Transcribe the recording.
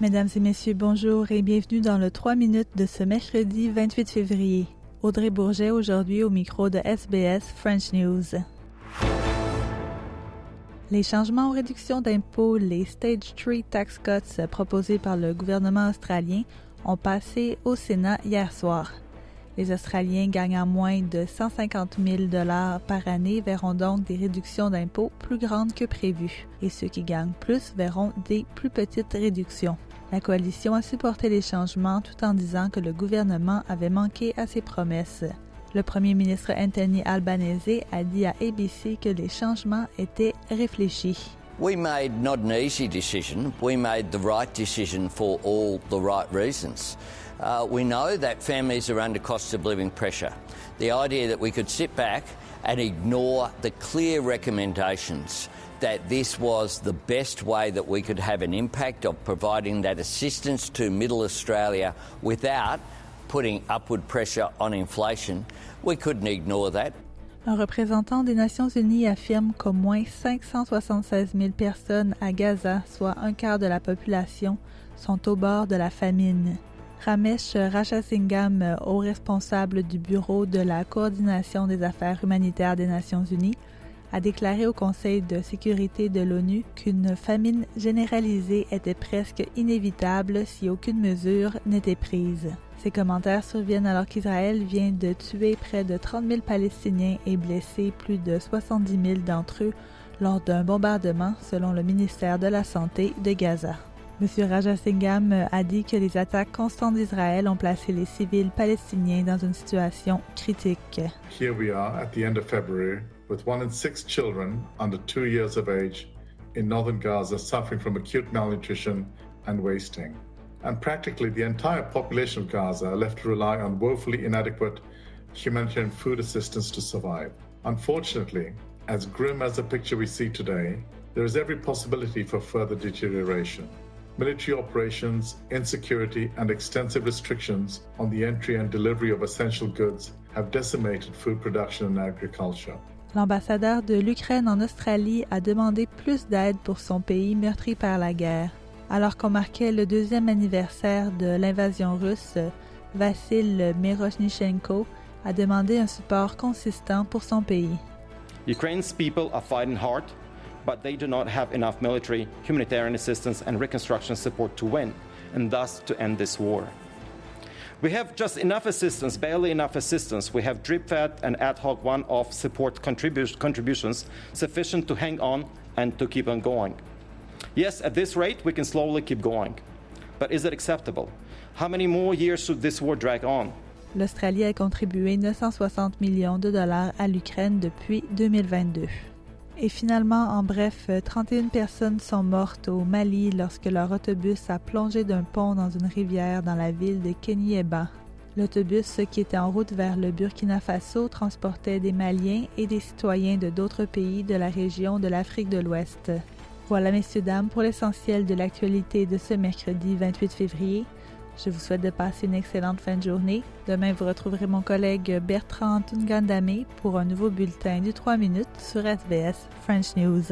Mesdames et messieurs, bonjour et bienvenue dans le 3 minutes de ce mercredi 28 février. Audrey Bourget aujourd'hui au micro de SBS French News. Les changements aux réductions d'impôts, les Stage 3 Tax Cuts proposés par le gouvernement australien ont passé au Sénat hier soir. Les Australiens gagnant moins de 150 000 dollars par année verront donc des réductions d'impôts plus grandes que prévues, et ceux qui gagnent plus verront des plus petites réductions. La coalition a supporté les changements tout en disant que le gouvernement avait manqué à ses promesses. Le premier ministre Anthony Albanese a dit à ABC que les changements étaient réfléchis. We made not an easy decision. We made the right decision for all the right reasons. Uh, we know that families are under cost of living pressure. The idea that we could sit back and ignore the clear recommendations that this was the best way that we could have an impact of providing that assistance to Middle Australia without putting upward pressure on inflation. We couldn't ignore that. Un représentant des Nations Unies affirme qu'au moins 576 000 personnes à Gaza, soit un quart de la population, sont au bord de la famine. Ramesh Rajasingham, haut responsable du Bureau de la coordination des affaires humanitaires des Nations Unies, a déclaré au Conseil de sécurité de l'ONU qu'une famine généralisée était presque inévitable si aucune mesure n'était prise. Ces commentaires surviennent alors qu'Israël vient de tuer près de 30 000 Palestiniens et blesser plus de 70 000 d'entre eux lors d'un bombardement selon le ministère de la Santé de Gaza. M. Rajasingham a dit que les attaques constantes d'Israël ont placé les civils palestiniens dans une situation critique. Here we are at the end of February with one in six children under two years of age in northern Gaza suffering from acute malnutrition and wasting. And practically the entire population of Gaza are left to rely on woefully inadequate humanitarian food assistance to survive. Unfortunately, as grim as the picture we see today, there is every possibility for further deterioration. Military operations, insecurity, and extensive restrictions on the entry and delivery of essential goods have decimated food production and agriculture. L'ambassadeur de l'Ukraine en Australie a demandé plus d'aide pour son pays meurtri par la guerre. Alors qu'on marquait le deuxième anniversaire de l'invasion russe, Vassil Miroshnichenko a demandé un support consistant pour son pays. Ukraine's people are fighting hard, but they do not have enough military, humanitarian assistance, and reconstruction support to win, and thus to end this war. We have just enough assistance, barely enough assistance. We have drip fed and ad hoc one off support contribu- contributions sufficient to hang on and to keep on going. Yes, at this rate, we can slowly keep going. But is it acceptable? How many more years should this war drag on? L'Australie a contribué 960 millions de dollars à l'Ukraine depuis 2022. Et finalement, en bref, 31 personnes sont mortes au Mali lorsque leur autobus a plongé d'un pont dans une rivière dans la ville de Kenyeba. L'autobus, qui était en route vers le Burkina Faso, transportait des Maliens et des citoyens de d'autres pays de la région de l'Afrique de l'Ouest. Voilà, messieurs, dames, pour l'essentiel de l'actualité de ce mercredi 28 février. Je vous souhaite de passer une excellente fin de journée. Demain, vous retrouverez mon collègue Bertrand Tungandame pour un nouveau bulletin du 3 minutes sur SBS French News.